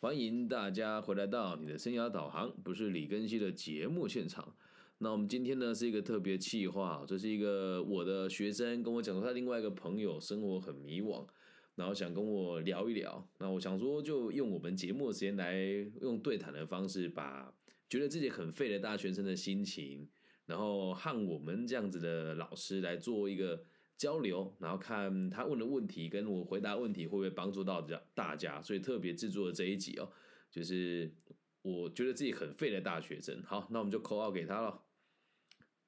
欢迎大家回来到你的生涯导航，不是李根熙的节目现场。那我们今天呢是一个特别企划，这是一个我的学生跟我讲说，他另外一个朋友生活很迷惘，然后想跟我聊一聊。那我想说，就用我们节目的时间来用对谈的方式，把觉得自己很废的大学生的心情，然后和我们这样子的老师来做一个。交流，然后看他问的问题跟我回答问题会不会帮助到大家，所以特别制作了这一集哦。就是我觉得自己很废的大学生。好，那我们就扣号给他了。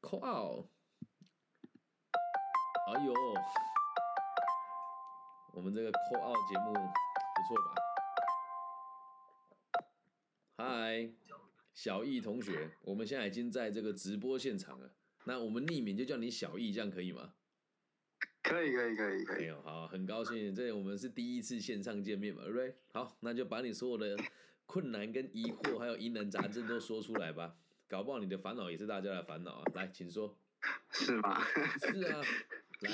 扣号。哎呦，我们这个扣号节目不错吧？嗨，小易同学，我们现在已经在这个直播现场了。那我们匿名就叫你小易，这样可以吗？可以可以可以可以，没有好，很高兴，这我们是第一次线上见面嘛，对不对？好，那就把你所有的困难跟疑惑，还有疑难杂症都说出来吧，搞不好你的烦恼也是大家的烦恼啊！来，请说。是吗？是啊，来，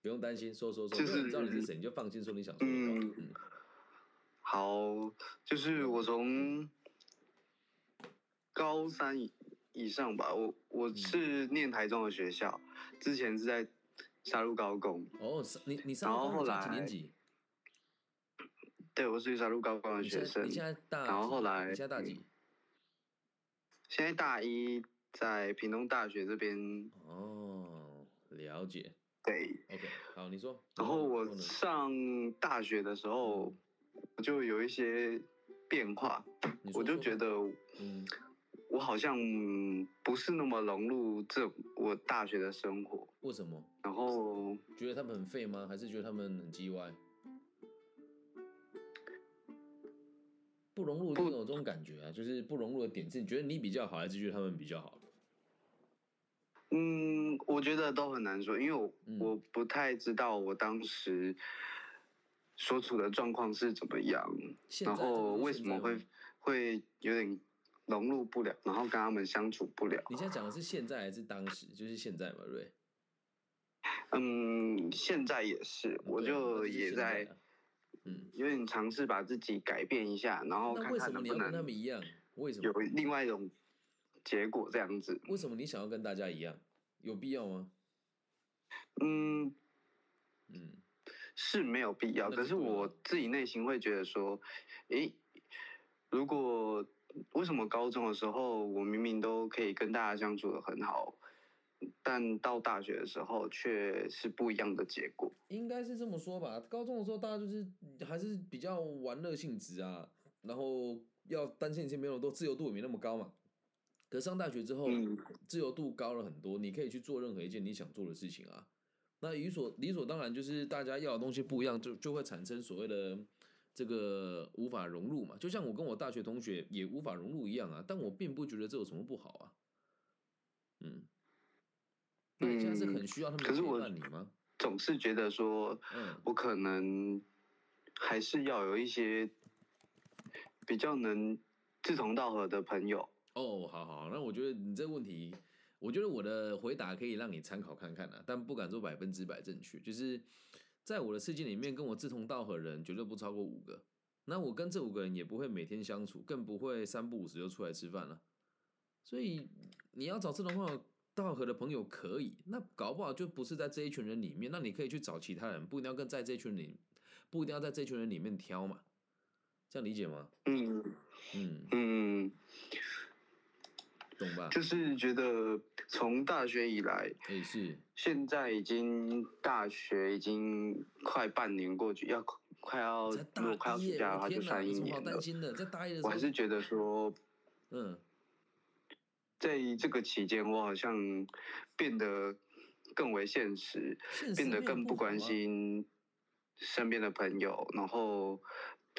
不用担心，说说说，就是知道你是谁，你就放心说你想说的。嗯，好，就是我从高三以以上吧，我我是念台中的学校，之前是在。杀入高工哦，你你上高中几年级？对，我是杀入高工的学生。你现在大，然后后来现在大几？现在大一，在屏东大学这边。哦，了解。对，OK，好，你说。然后我上大学的时候，就有一些变化，我就觉得，嗯。我好像不是那么融入这我大学的生活，为什么？然后觉得他们很废吗？还是觉得他们很叽歪？不融入，就有这种感觉啊，就是不融入的点是，你觉得你比较好，还是觉得他们比较好？嗯，我觉得都很难说，因为我我不太知道我当时所处的状况是怎么样，然后为什么会会有点。融入不了，然后跟他们相处不了。你现在讲的是现在还是当时？就是现在嘛，对。嗯，现在也是，我就也在，嗯，有点尝试把自己改变一下，然后看看能不能跟他们一样。为什么有另外一种结果这样子？为什么你想要跟大家一样？有必要吗？嗯嗯，是没有必要。可是我自己内心会觉得说，诶，如果。为什么高中的时候我明明都可以跟大家相处的很好，但到大学的时候却是不一样的结果？应该是这么说吧。高中的时候大家就是还是比较玩乐性质啊，然后要单线性没有多，自由度也没那么高嘛。可上大学之后，自由度高了很多，你可以去做任何一件你想做的事情啊。那理所理所当然就是大家要的东西不一样，就就会产生所谓的。这个无法融入嘛，就像我跟我大学同学也无法融入一样啊。但我并不觉得这有什么不好啊。嗯，那你现在是很需要他们陪伴你吗？总是觉得说，嗯，我可能还是要有一些比较能志同道合的朋友。哦，好好，那我觉得你这个问题，我觉得我的回答可以让你参考看看啊，但不敢说百分之百正确，就是。在我的世界里面，跟我志同道合的人绝对不超过五个。那我跟这五个人也不会每天相处，更不会三不五时就出来吃饭了。所以你要找志同道合的朋友可以，那搞不好就不是在这一群人里面。那你可以去找其他人，不一定要跟在这群里，不一定要在这群人里面挑嘛。这样理解吗？嗯嗯嗯。懂吧？就是觉得从大学以来，也是现在已经大学已经快半年过去，要快要如果快要暑假的话，就算一年了。在大一的时候，我还是觉得说，嗯，在这个期间，我好像变得更为现实，变得更不关心身边的朋友，然后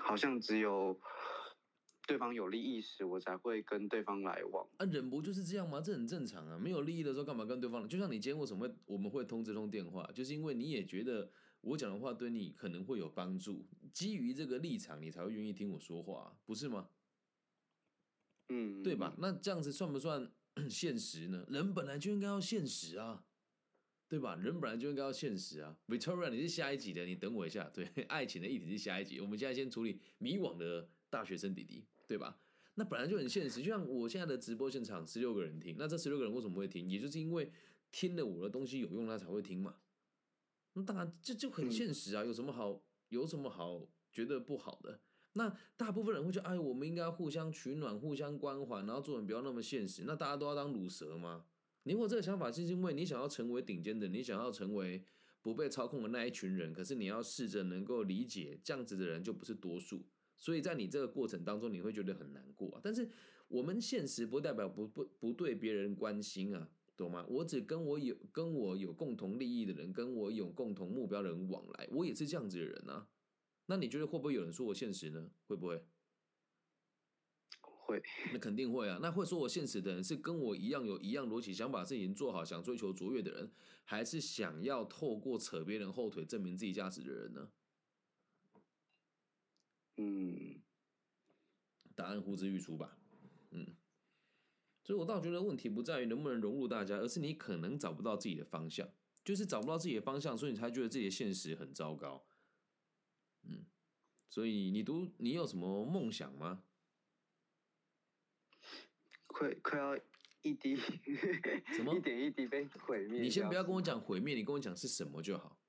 好像只有。对方有利益时，我才会跟对方来往啊。人不就是这样吗？这很正常啊。没有利益的时候，干嘛跟对方？就像你今天为什么会我们会通这通电话，就是因为你也觉得我讲的话对你可能会有帮助，基于这个立场，你才会愿意听我说话，不是吗？嗯，对吧？那这样子算不算 现实呢？人本来就应该要现实啊，对吧？人本来就应该要现实啊。Victoria，你是下一集的，你等我一下。对，爱情的议题是下一集，我们现在先处理迷惘的。大学生弟弟，对吧？那本来就很现实，就像我现在的直播现场十六个人听，那这十六个人为什么会听？也就是因为听了我的东西有用，他才会听嘛。那当然这就很现实啊，有什么好有什么好觉得不好的？那大部分人会觉得，哎，我们应该互相取暖、互相关怀，然后做人不要那么现实。那大家都要当乳蛇吗？你有这个想法，是因为你想要成为顶尖的，你想要成为不被操控的那一群人。可是你要试着能够理解，这样子的人就不是多数。所以在你这个过程当中，你会觉得很难过啊。但是我们现实不代表不不不对别人关心啊，懂吗？我只跟我有跟我有共同利益的人，跟我有共同目标的人往来，我也是这样子的人啊。那你觉得会不会有人说我现实呢？会不会？会，那肯定会啊。那会说我现实的人是跟我一样有一样逻辑，想把事情做好，想追求卓越的人，还是想要透过扯别人后腿证明自己价值的人呢？嗯，答案呼之欲出吧。嗯，所以我倒觉得问题不在于能不能融入大家，而是你可能找不到自己的方向，就是找不到自己的方向，所以你才觉得自己的现实很糟糕。嗯，所以你读你有什么梦想吗？快快要一滴什 么一点一滴被毁灭？你先不要跟我讲毁灭，你跟我讲是什么就好。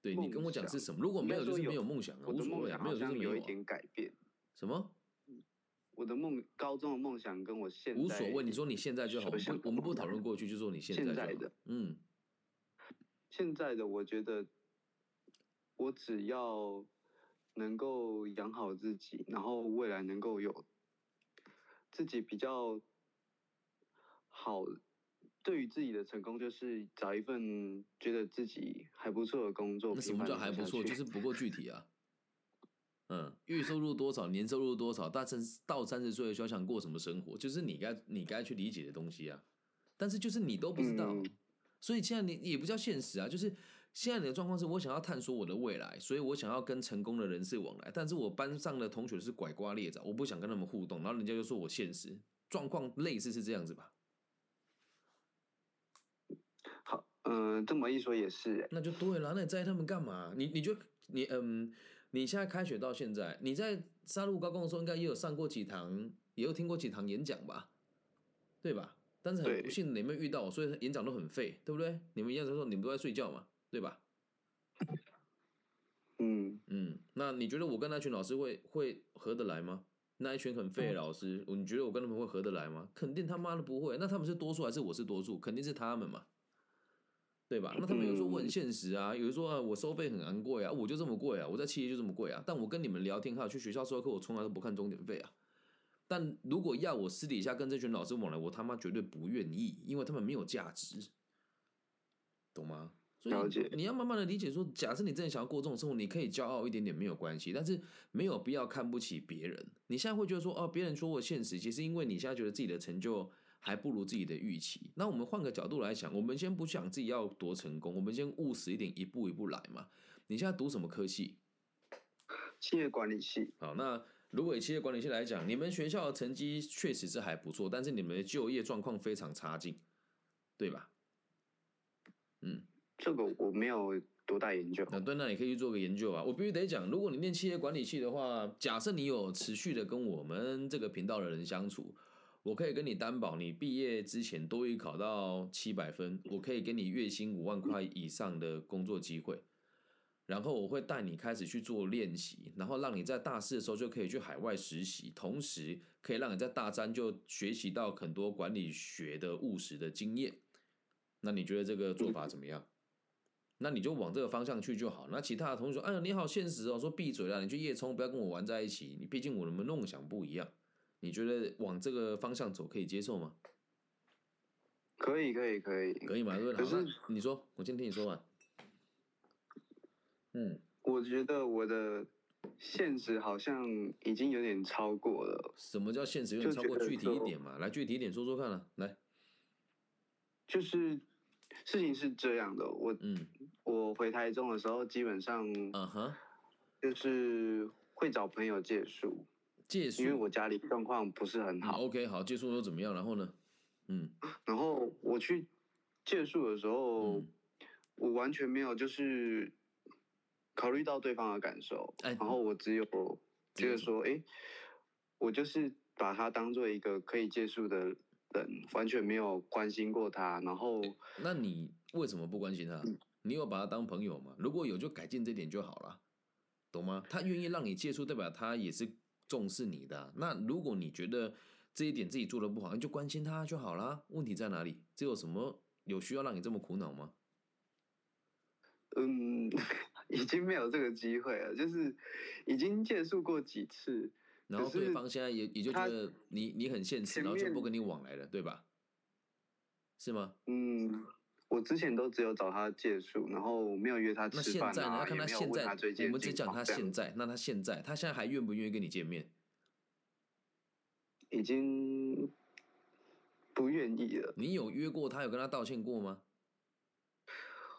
对你跟我讲是什么？如果没有就是没有梦想啊，无所谓啊，没有就是没有一点改变。什么？我的梦高中的梦想跟我现在无所谓。你说你现在就好，不，我们不讨论过去，就说你现在的。嗯，现在的我觉得。我只要能够养好自己，然后未来能够有自己比较好，对于自己的成功，就是找一份觉得自己还不错的工作。那什么叫还不错？就是不够具体啊。嗯，月收入多少，年收入多少，大三到三十岁的时候想过什么生活，就是你该你该去理解的东西啊。但是就是你都不知道，所以现在你也不叫现实啊，就是。现在你的状况是我想要探索我的未来，所以我想要跟成功的人士往来。但是我班上的同学是拐瓜裂枣，我不想跟他们互动，然后人家就说我现实状况类似是这样子吧？好，嗯，这么一说也是。那就对了，那你在意他们干嘛？你你就你嗯，你现在开学到现在，你在沙鹿高中的时候，应该也有上过几堂，也有听过几堂演讲吧？对吧？但是很不幸你们遇到，所以演讲都很废，对不对？你们演讲的时候，你们都在睡觉嘛？对吧？嗯嗯，那你觉得我跟那群老师会会合得来吗？那一群很废的老师，你觉得我跟他们会合得来吗？肯定他妈的不会。那他们是多数还是我是多数？肯定是他们嘛，对吧？那他们有时候我很现实啊，有人说啊，我收费很昂贵啊，我就这么贵啊，我在企业就这么贵啊。但我跟你们聊天还有去学校授课，我从来都不看钟点费啊。但如果要我私底下跟这群老师往来，我他妈绝对不愿意，因为他们没有价值，懂吗？了解，你要慢慢的理解说，假设你真的想要过这种生活，你可以骄傲一点点没有关系，但是没有必要看不起别人。你现在会觉得说，哦，别人说我现实，其实因为你现在觉得自己的成就还不如自己的预期。那我们换个角度来想，我们先不想自己要多成功，我们先务实一点，一步一步来嘛。你现在读什么科系？企业管理系。好，那如果以企业管理系来讲，你们学校的成绩确实是还不错，但是你们的就业状况非常差劲，对吧？这个我没有多大研究。那对，那你可以去做个研究啊。我必须得讲，如果你念企业管理系的话，假设你有持续的跟我们这个频道的人相处，我可以跟你担保，你毕业之前多一考到七百分，我可以给你月薪五万块以上的工作机会。然后我会带你开始去做练习，然后让你在大四的时候就可以去海外实习，同时可以让你在大三就学习到很多管理学的务实的经验。那你觉得这个做法怎么样？那你就往这个方向去就好。那其他的同学说：“哎呀，你好现实哦，说闭嘴啦，你去夜冲，不要跟我玩在一起。你毕竟我们梦想不一样。你觉得往这个方向走可以接受吗？”可以，可以，可以，可以吗？可是你说，我先听你说完。嗯，我觉得我的现实好像已经有点超过了。什么叫现实有点超过？具体一点嘛，来具体一点说说看啊，来，就是。事情是这样的，我嗯，我回台中的时候，基本上嗯哼，就是会找朋友借宿，借宿，因为我家里状况不是很好。OK，好，借宿又怎么样？然后呢？嗯，然后我去借宿的时候，我完全没有就是考虑到对方的感受，然后我只有觉得说，哎，我就是把它当做一个可以借宿的人，完全没有关心过他。然后，那你为什么不关心他？你有把他当朋友吗？如果有，就改进这点就好了，懂吗？他愿意让你借宿，代表他也是重视你的。那如果你觉得这一点自己做的不好，你就关心他就好了。问题在哪里？这有什么有需要让你这么苦恼吗？嗯，已经没有这个机会了，就是已经借宿过几次，然后对方现在也也就觉得你你很现实，然后就不跟你往来了，对吧？是吗？嗯。我之前都只有找他借宿，然后没有约他吃饭啊，也没有问他最近我们只讲他现在，那他现在，他现在还愿不愿意跟你见面？已经不愿意了。你有约过他？有跟他道歉过吗？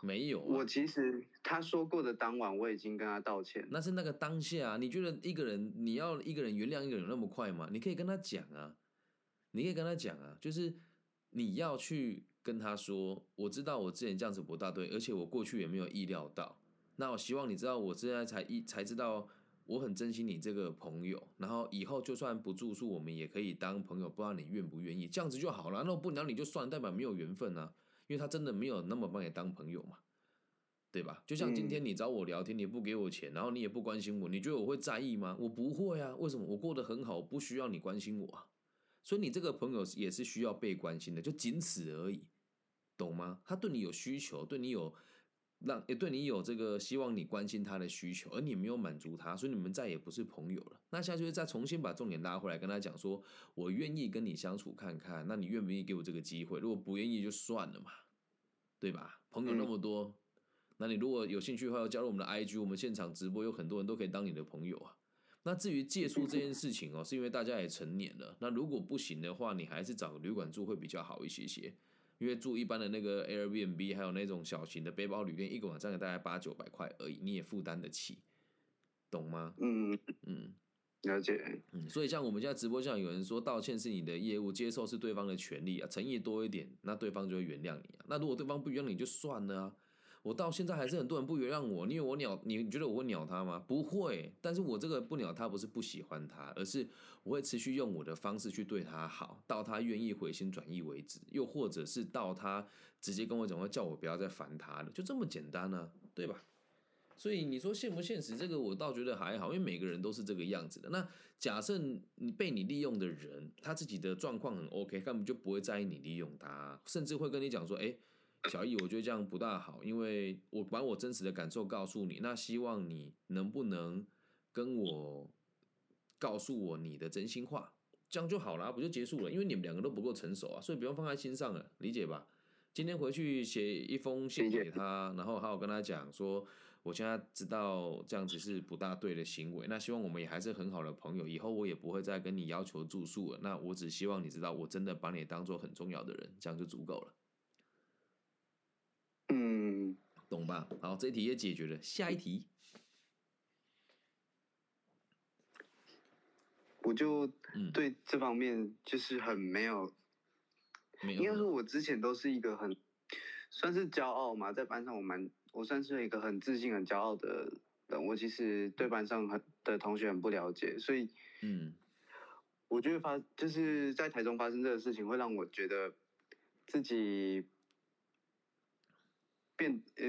没有。我其实他说过的当晚，我已经跟他道歉。那是那个当下，你觉得一个人你要一个人原谅一个人那么快吗？你可以跟他讲啊，你可以跟他讲啊，就是你要去。跟他说，我知道我之前这样子不大对，而且我过去也没有意料到。那我希望你知道，我现在才一才知道，我很珍惜你这个朋友。然后以后就算不住宿，我们也可以当朋友，不知道你愿不愿意，这样子就好了。那我不聊你就算，代表没有缘分啊，因为他真的没有那么把你当朋友嘛，对吧？就像今天你找我聊天，你不给我钱，然后你也不关心我，你觉得我会在意吗？我不会啊，为什么？我过得很好，我不需要你关心我啊。所以你这个朋友也是需要被关心的，就仅此而已。懂吗？他对你有需求，对你有让也对你有这个希望你关心他的需求，而你没有满足他，所以你们再也不是朋友了。那现在就是再重新把重点拉回来，跟他讲说，我愿意跟你相处看看，那你愿不愿意给我这个机会？如果不愿意就算了嘛，对吧？朋友那么多，那你如果有兴趣的话，要加入我们的 IG，我们现场直播有很多人都可以当你的朋友啊。那至于借宿这件事情哦，是因为大家也成年了，那如果不行的话，你还是找个旅馆住会比较好一些些。因为住一般的那个 Airbnb，还有那种小型的背包旅店，一个晚上也大概八九百块而已，你也负担得起，懂吗？嗯嗯，了解。嗯，所以像我们现在直播上有人说道歉是你的业务，接受是对方的权利啊，诚意多一点，那对方就会原谅你啊。那如果对方不原谅你就算了啊。我到现在还是很多人不原谅我，因为我鸟？你你觉得我会鸟他吗？不会。但是我这个不鸟他，不是不喜欢他，而是我会持续用我的方式去对他好，到他愿意回心转意为止，又或者是到他直接跟我讲话，叫我不要再烦他了，就这么简单呢，对吧？所以你说现不现实？这个我倒觉得还好，因为每个人都是这个样子的。那假设你被你利用的人，他自己的状况很 OK，根本就不会在意你利用他，甚至会跟你讲说，哎。小易，我觉得这样不大好，因为我把我真实的感受告诉你，那希望你能不能跟我告诉我你的真心话，这样就好了，不就结束了？因为你们两个都不够成熟啊，所以不用放在心上了，理解吧？今天回去写一封信给他，然后还有跟他讲说，我现在知道这样子是不大对的行为，那希望我们也还是很好的朋友，以后我也不会再跟你要求住宿了，那我只希望你知道，我真的把你当做很重要的人，这样就足够了。嗯，懂吧？好，这题也解决了。下一题，我就对这方面就是很没有，应该说，我之前都是一个很算是骄傲嘛，在班上我蛮，我算是一个很自信、很骄傲的人。我其实对班上很的同学很不了解，所以，嗯，我觉得发就是在台中发生这个事情，会让我觉得自己。变呃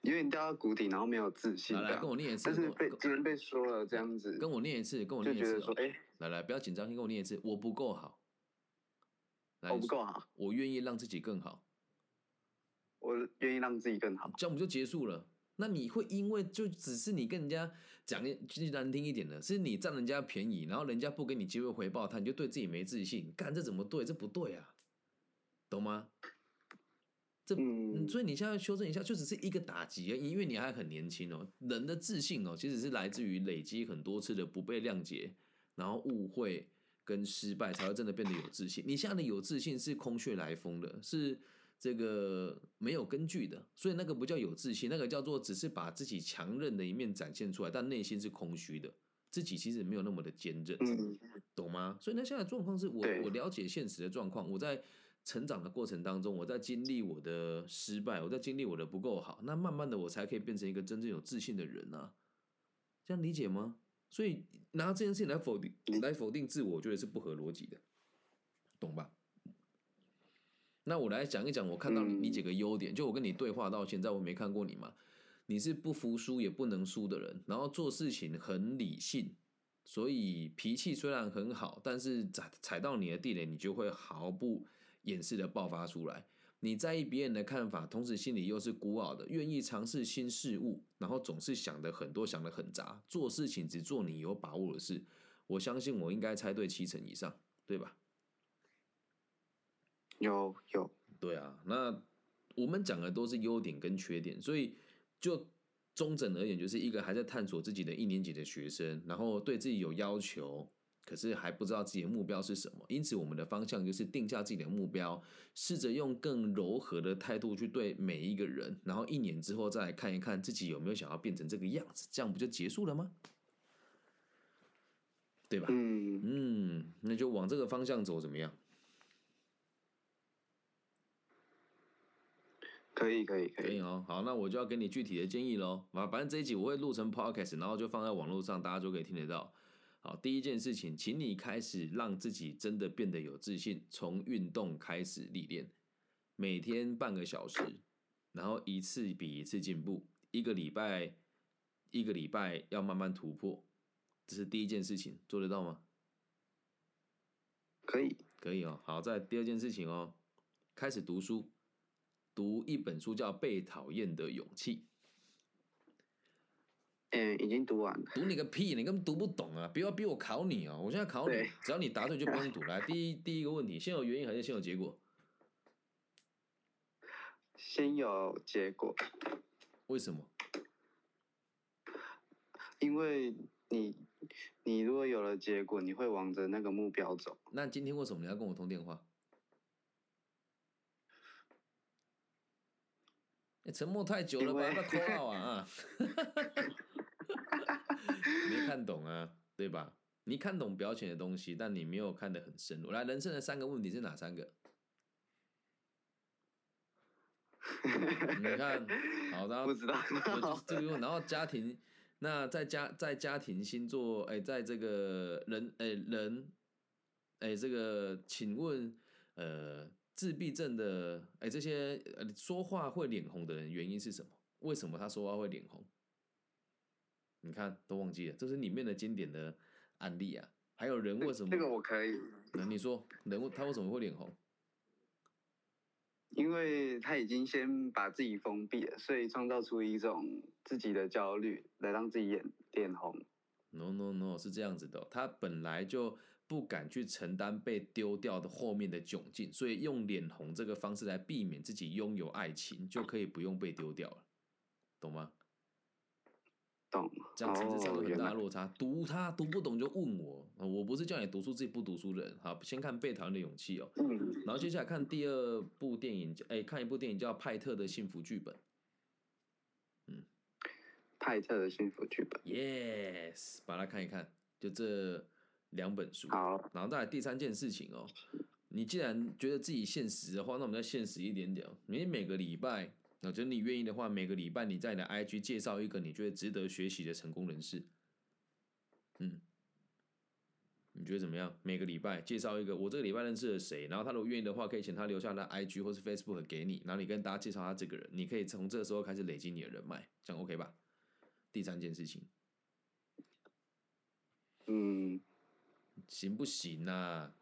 有点掉到谷底，然后没有自信。来来，跟我念一次。但是被今天被说了这样子。跟我念一次，跟我念一次。说，哎，来来，不要紧张，先跟我念一次。我不够好。我不够好。我愿意让自己更好。我愿意让自己更好。这样我们就结束了。那你会因为就只是你跟人家讲句难听一点的，是你占人家便宜，然后人家不给你机会回报他，你就对自己没自信，干这怎么对？这不对啊，懂吗？这，所以你现在修正一下，就只是一个打击啊，因为你还很年轻哦。人的自信哦，其实是来自于累积很多次的不被谅解，然后误会跟失败，才会真的变得有自信。你现在的有自信是空穴来风的，是这个没有根据的，所以那个不叫有自信，那个叫做只是把自己强韧的一面展现出来，但内心是空虚的，自己其实没有那么的坚韧，懂吗？所以那现在状况是我我了解现实的状况，我在。成长的过程当中，我在经历我的失败，我在经历我的不够好，那慢慢的我才可以变成一个真正有自信的人啊，这样理解吗？所以拿这件事情来否定，来否定自我，我觉得是不合逻辑的，懂吧？那我来讲一讲，我看到你你几个优点，就我跟你对话到现在，我没看过你嘛，你是不服输也不能输的人，然后做事情很理性。所以脾气虽然很好，但是踩踩到你的地雷，你就会毫不掩饰的爆发出来。你在意别人的看法，同时心里又是孤傲的，愿意尝试新事物，然后总是想的很多，想的很杂，做事情只做你有把握的事。我相信我应该猜对七成以上，对吧？有有，对啊。那我们讲的都是优点跟缺点，所以就。中整而言，就是一个还在探索自己的一年级的学生，然后对自己有要求，可是还不知道自己的目标是什么。因此，我们的方向就是定下自己的目标，试着用更柔和的态度去对每一个人，然后一年之后再来看一看自己有没有想要变成这个样子，这样不就结束了吗？对吧？嗯嗯，那就往这个方向走，怎么样？可以可以可以哦，好，那我就要给你具体的建议喽。啊，反正这一集我会录成 podcast，然后就放在网络上，大家就可以听得到。好，第一件事情，请你开始让自己真的变得有自信，从运动开始历练，每天半个小时，然后一次比一次进步，一个礼拜一个礼拜要慢慢突破，这是第一件事情，做得到吗？可以，可以哦。好，在第二件事情哦，开始读书。读一本书叫《被讨厌的勇气》。嗯，已经读完了。读你个屁！你根本读不懂啊！不要逼我考你哦！我现在考你，只要你答对就不用读。来，第一第一个问题，先有原因还是先有结果？先有结果。为什么？因为你，你如果有了结果，你会往着那个目标走。那今天为什么你要跟我通电话？你沉默太久了吧？要扣号啊！没看懂啊，对吧？你看懂表浅的东西，但你没有看得很深入。来，人生的三个问题是哪三个？你看，好的，不知道。这个，然后家庭，那在家在家庭星座，哎，在这个人，哎人，哎这个，请问，呃。自闭症的，哎，这些呃说话会脸红的人，原因是什么？为什么他说话会脸红？你看都忘记了，这是里面的经典的案例啊。还有人为什么？这个我可以。那你说人物他为什么会脸红？因为他已经先把自己封闭了，所以创造出一种自己的焦虑来让自己眼脸红。No no no，是这样子的，他本来就。不敢去承担被丢掉的后面的窘境，所以用脸红这个方式来避免自己拥有爱情，就可以不用被丢掉了，懂吗？懂。这样层次上有很大落差。读他读不懂就问我，我不是叫你读书自己不读书的人。好，先看《被讨厌的勇气》哦。嗯。然后接下来看第二部电影，哎，看一部电影叫《派特的幸福剧本》。嗯，派特的幸福剧本。Yes，把它看一看，就这。两本书，好，然后再来第三件事情哦。你既然觉得自己现实的话，那我们再现实一点点。你每个礼拜，那就你愿意的话，每个礼拜你在你的 IG 介绍一个你觉得值得学习的成功人士。嗯，你觉得怎么样？每个礼拜介绍一个，我这个礼拜认识了谁？然后他如果愿意的话，可以请他留下他的 IG 或是 Facebook 给你，然后你跟大家介绍他这个人，你可以从这个时候开始累积你的人脉，这样 OK 吧？第三件事情，嗯。行不行啊？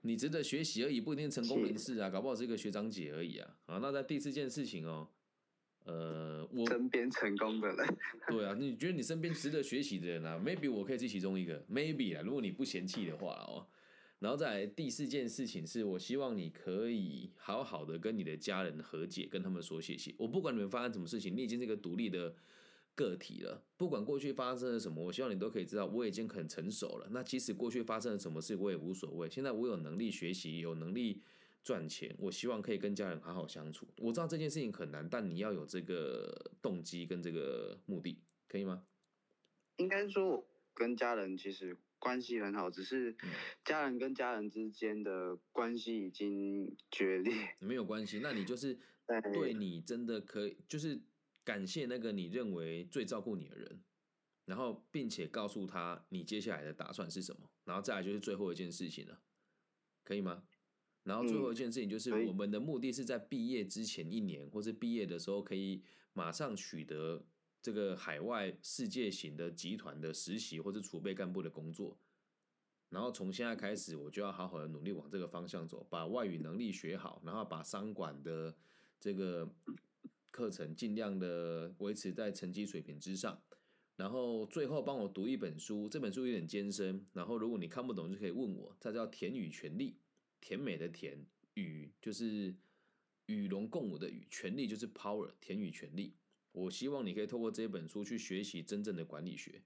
你值得学习而已，不一定成功人士啊，搞不好是一个学长姐而已啊。好，那在第四件事情哦，呃，我身边成功的人，对啊，你觉得你身边值得学习的人啊？Maybe 我可以是其中一个，Maybe 啊，如果你不嫌弃的话哦。然后再第四件事情是我希望你可以好好的跟你的家人和解，跟他们说谢谢。我不管你们发生什么事情，你已经是一个独立的。个体了，不管过去发生了什么，我希望你都可以知道，我已经很成熟了。那即使过去发生了什么事，我也无所谓。现在我有能力学习，有能力赚钱，我希望可以跟家人好好相处。我知道这件事情很难，但你要有这个动机跟这个目的，可以吗？应该说，跟家人其实关系很好，只是家人跟家人之间的关系已经决裂。没有关系，那你就是对你真的可以，就是感谢那个你认为最照顾你的人，然后并且告诉他你接下来的打算是什么，然后再来就是最后一件事情了，可以吗？然后最后一件事情就是，我们的目的是在毕业之前一年，或是毕业的时候，可以马上取得这个海外世界型的集团的实习或者储备干部的工作。然后从现在开始，我就要好好的努力往这个方向走，把外语能力学好，然后把商管的这个课程尽量的维持在成绩水平之上。然后最后帮我读一本书，这本书有点艰深，然后如果你看不懂就可以问我，它叫《田与权力》。甜美的甜，与就是与龙共舞的与，权力就是 power，甜与权力。我希望你可以透过这本书去学习真正的管理学。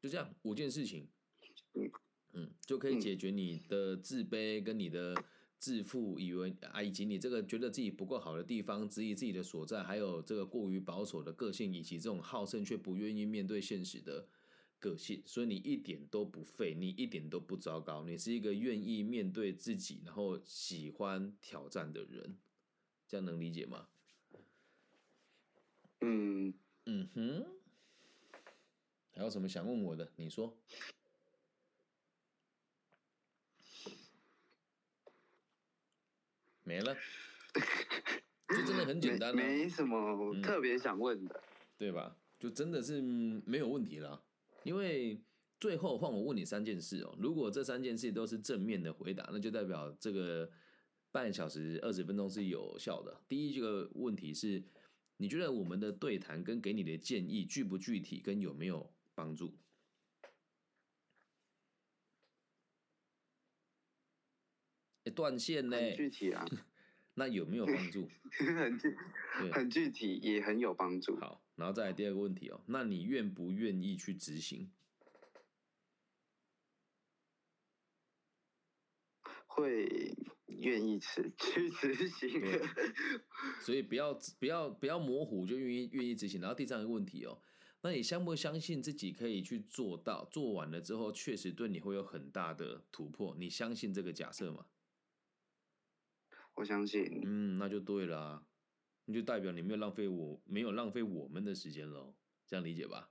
就这样五件事情，嗯，就可以解决你的自卑跟你的自负，以为啊，以及你这个觉得自己不够好的地方，质疑自己的所在，还有这个过于保守的个性，以及这种好胜却不愿意面对现实的。个性，所以你一点都不废，你一点都不糟糕，你是一个愿意面对自己，然后喜欢挑战的人，这样能理解吗？嗯嗯哼，还有什么想问我的？你说，没了，就真的很简单，没什么特别想问的，对吧？就真的是没有问题了。因为最后换我问你三件事哦，如果这三件事都是正面的回答，那就代表这个半小时二十分钟是有效的。第一这个问题是，你觉得我们的对谈跟给你的建议具不具体，跟有没有帮助？断线呢？具体啊？那有没有帮助？很具，很具体，也很有帮助。好。然后再来第二个问题哦，那你愿不愿意去执行？会愿意去去执行。所以不要不要不要模糊，就愿意愿意执行。然后第三个问题哦，那你相不相信自己可以去做到？做完了之后，确实对你会有很大的突破。你相信这个假设吗？我相信。嗯，那就对了。那就代表你没有浪费我，没有浪费我们的时间喽，这样理解吧？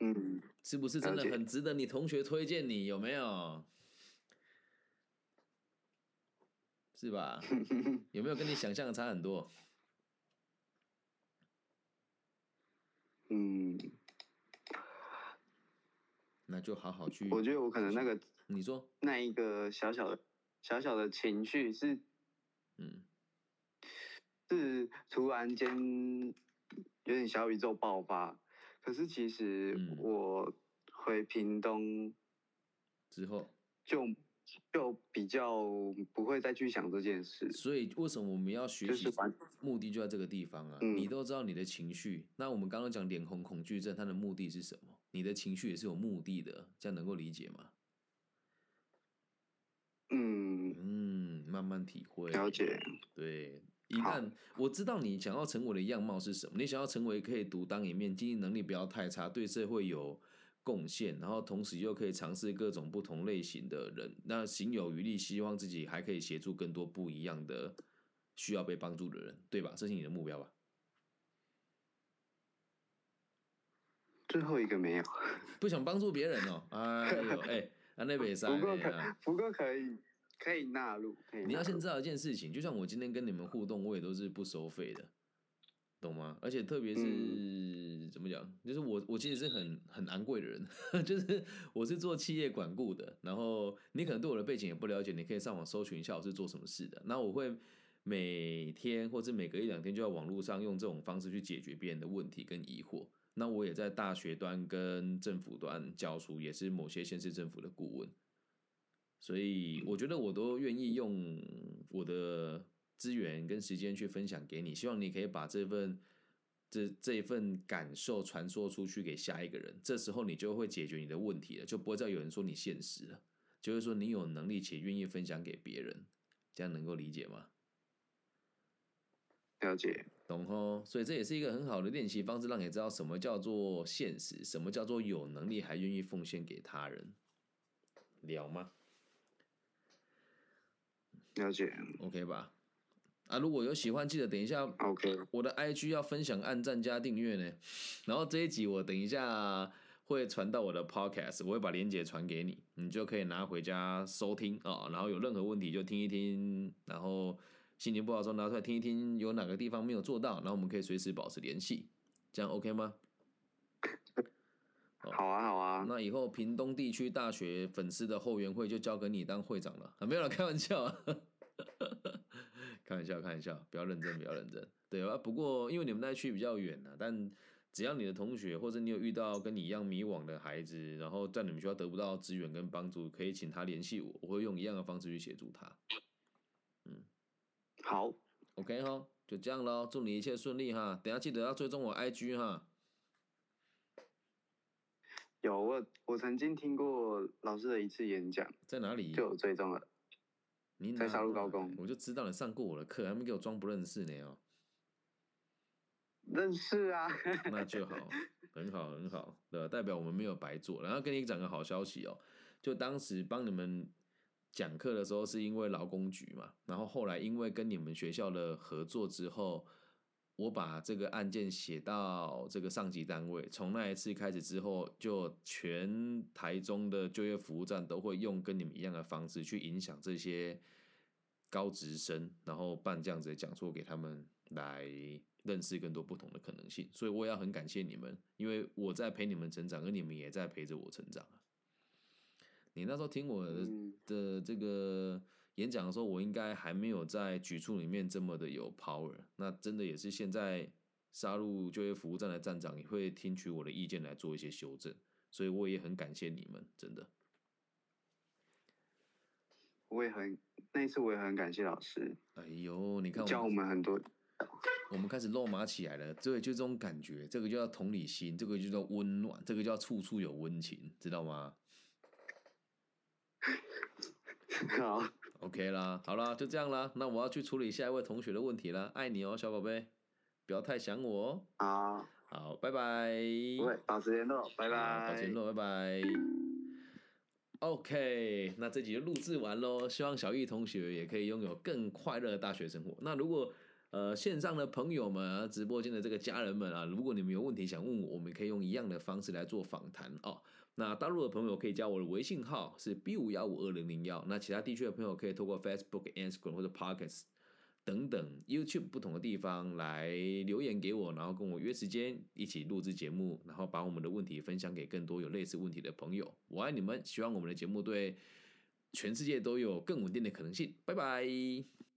嗯，是不是真的很值得你同学推荐你？有没有？是吧？有没有跟你想象的差很多？嗯，那就好好去。我觉得我可能那个，你说那一个小小的、小小的情绪是，嗯。是突然间有点小宇宙爆发，可是其实我回屏东之后就就比较不会再去想这件事。所以为什么我们要学习？目的就在这个地方啊！你都知道你的情绪，那我们刚刚讲脸红恐惧症，它的目的是什么？你的情绪也是有目的的，这样能够理解吗？嗯嗯，慢慢体会，了解，对。一旦我知道你想要成为的样貌是什么，你想要成为可以独当一面、经济能力不要太差、对社会有贡献，然后同时又可以尝试各种不同类型的人，那行有余力，希望自己还可以协助更多不一样的需要被帮助的人，对吧？这是你的目标吧？最后一个没有，不想帮助别人哦。哎呦，哎，那边三，不过可，不过可以。可以纳入。你要先知道一件事情，就像我今天跟你们互动，我也都是不收费的，懂吗？而且特别是怎么讲，就是我我其实是很很昂贵的人，就是我是做企业管顾的。然后你可能对我的背景也不了解，你可以上网搜寻一下我是做什么事的。那我会每天或者每隔一两天就在网络上用这种方式去解决别人的问题跟疑惑。那我也在大学端跟政府端教书，也是某些县市政府的顾问。所以我觉得我都愿意用我的资源跟时间去分享给你，希望你可以把这份这这一份感受传说出去给下一个人，这时候你就会解决你的问题了，就不会再有人说你现实了，就是说你有能力且愿意分享给别人，这样能够理解吗？了解。懂吼？所以这也是一个很好的练习方式，让你知道什么叫做现实，什么叫做有能力还愿意奉献给他人，了吗？了解，OK 吧？啊，如果有喜欢，记得等一下，OK，我的 IG 要分享、按赞加订阅呢。然后这一集我等一下会传到我的 Podcast，我会把链接传给你，你就可以拿回家收听啊。然后有任何问题就听一听，然后心情不好的时候拿出来听一听，有哪个地方没有做到，然后我们可以随时保持联系，这样 OK 吗？好啊，好啊。那以后屏东地区大学粉丝的后援会就交给你当会长了啊，没有了，开玩笑。开玩笑，开玩笑，不要认真，不要认真。对啊，不过因为你们那区比较远呢，但只要你的同学或者你有遇到跟你一样迷惘的孩子，然后在你们学校得不到资源跟帮助，可以请他联系我，我会用一样的方式去协助他。嗯，好，OK 哈，就这样喽，祝你一切顺利哈。等下记得要追踪我 IG 哈。有我，我曾经听过老师的一次演讲，在哪里？就有追踪了。在沙鹿高工，我就知道你上过我的课，还没给我装不认识呢哦。认识啊，那 就好，很好很好，对代表我们没有白做。然后跟你讲个好消息哦，就当时帮你们讲课的时候，是因为劳工局嘛，然后后来因为跟你们学校的合作之后，我把这个案件写到这个上级单位，从那一次开始之后，就全台中的就业服务站都会用跟你们一样的方式去影响这些。高职生，然后办这样子的讲座给他们来认识更多不同的可能性，所以我也要很感谢你们，因为我在陪你们成长，而你们也在陪着我成长你那时候听我的的这个演讲的时候，我应该还没有在局处里面这么的有 power，那真的也是现在杀入就业服务站的站长也会听取我的意见来做一些修正，所以我也很感谢你们，真的。我也很。那一次我也很感谢老师。哎呦，你看教我们很多，我们开始肉麻起来了。对，就这种感觉，这个叫同理心，这个就叫温暖，这个叫处处有温情，知道吗？好，OK 啦，好啦，就这样啦。那我要去处理下一位同学的问题了。爱你哦，小宝贝，不要太想我哦。好，好，拜拜。喂，保持联络，拜拜。保持联络，拜拜。OK，那这集就录制完喽。希望小易同学也可以拥有更快乐的大学生活。那如果呃线上的朋友们啊，直播间的这个家人们啊，如果你们有问题想问我，我们可以用一样的方式来做访谈哦。那大陆的朋友可以加我的微信号是 B 五幺五二零零幺。那其他地区的朋友可以透过 Facebook、Instagram 或者 Pockets。等等，YouTube 不同的地方来留言给我，然后跟我约时间一起录制节目，然后把我们的问题分享给更多有类似问题的朋友。我爱你们，希望我们的节目对全世界都有更稳定的可能性。拜拜。